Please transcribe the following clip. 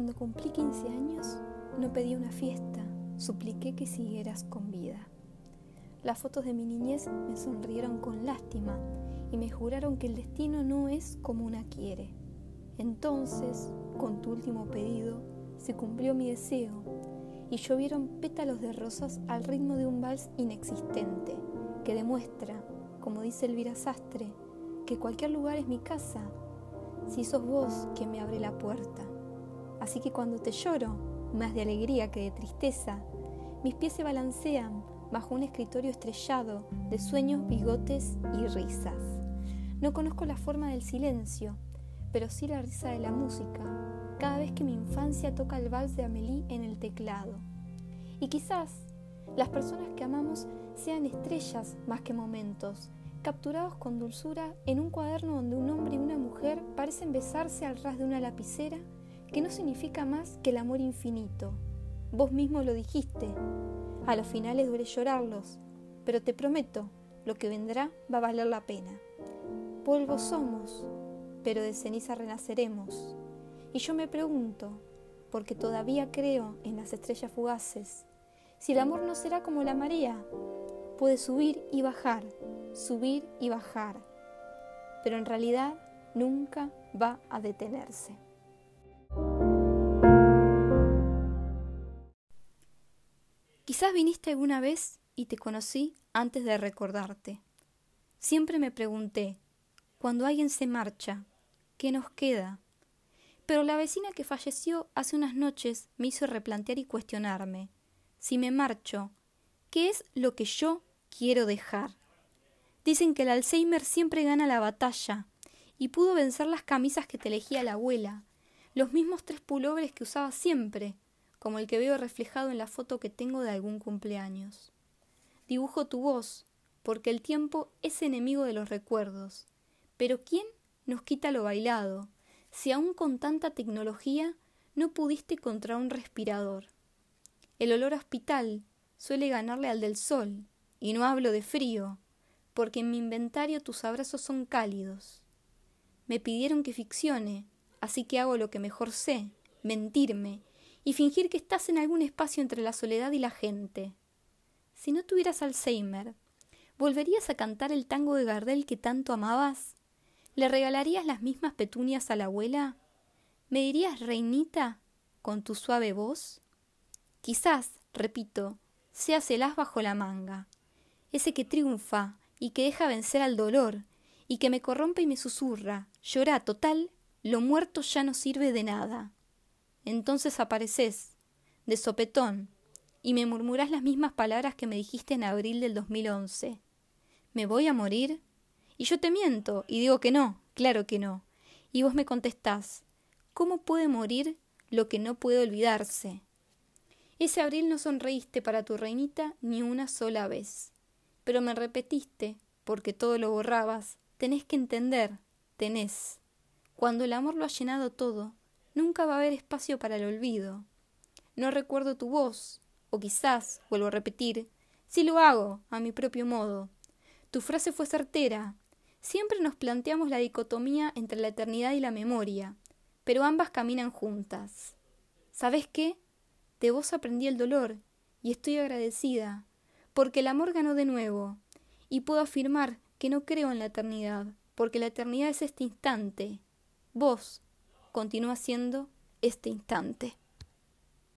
Cuando cumplí 15 años, no pedí una fiesta, supliqué que siguieras con vida. Las fotos de mi niñez me sonrieron con lástima y me juraron que el destino no es como una quiere. Entonces, con tu último pedido, se cumplió mi deseo y llovieron pétalos de rosas al ritmo de un vals inexistente que demuestra, como dice Elvira Sastre, que cualquier lugar es mi casa, si sos vos quien me abre la puerta. Así que cuando te lloro, más de alegría que de tristeza, mis pies se balancean bajo un escritorio estrellado de sueños, bigotes y risas. No conozco la forma del silencio, pero sí la risa de la música, cada vez que mi infancia toca el vals de Amélie en el teclado. Y quizás las personas que amamos sean estrellas más que momentos, capturados con dulzura en un cuaderno donde un hombre y una mujer parecen besarse al ras de una lapicera que no significa más que el amor infinito. Vos mismo lo dijiste. A los finales duele llorarlos, pero te prometo, lo que vendrá va a valer la pena. Polvo somos, pero de ceniza renaceremos. Y yo me pregunto, porque todavía creo en las estrellas fugaces, si el amor no será como la marea, puede subir y bajar, subir y bajar, pero en realidad nunca va a detenerse. Quizás viniste alguna vez y te conocí antes de recordarte. Siempre me pregunté, cuando alguien se marcha, ¿qué nos queda? Pero la vecina que falleció hace unas noches me hizo replantear y cuestionarme. Si me marcho, ¿qué es lo que yo quiero dejar? Dicen que el Alzheimer siempre gana la batalla, y pudo vencer las camisas que te elegía la abuela, los mismos tres pulobres que usaba siempre, como el que veo reflejado en la foto que tengo de algún cumpleaños. Dibujo tu voz, porque el tiempo es enemigo de los recuerdos. Pero ¿quién nos quita lo bailado, si aún con tanta tecnología no pudiste contra un respirador? El olor hospital suele ganarle al del sol, y no hablo de frío, porque en mi inventario tus abrazos son cálidos. Me pidieron que ficcione, así que hago lo que mejor sé, mentirme y fingir que estás en algún espacio entre la soledad y la gente. Si no tuvieras Alzheimer, ¿volverías a cantar el tango de Gardel que tanto amabas? ¿Le regalarías las mismas petunias a la abuela? ¿Me dirías reinita con tu suave voz? Quizás, repito, seas el as bajo la manga, ese que triunfa y que deja vencer al dolor, y que me corrompe y me susurra, llora total, lo muerto ya no sirve de nada. Entonces apareces, de sopetón, y me murmurás las mismas palabras que me dijiste en abril del 2011. ¿Me voy a morir? Y yo te miento, y digo que no, claro que no. Y vos me contestás, ¿cómo puede morir lo que no puede olvidarse? Ese abril no sonreíste para tu reinita ni una sola vez pero me repetiste, porque todo lo borrabas, tenés que entender, tenés. Cuando el amor lo ha llenado todo, nunca va a haber espacio para el olvido. No recuerdo tu voz, o quizás, vuelvo a repetir, sí lo hago, a mi propio modo. Tu frase fue certera. Siempre nos planteamos la dicotomía entre la eternidad y la memoria, pero ambas caminan juntas. ¿Sabes qué? De vos aprendí el dolor, y estoy agradecida, porque el amor ganó de nuevo, y puedo afirmar que no creo en la eternidad, porque la eternidad es este instante. Vos continúa siendo este instante.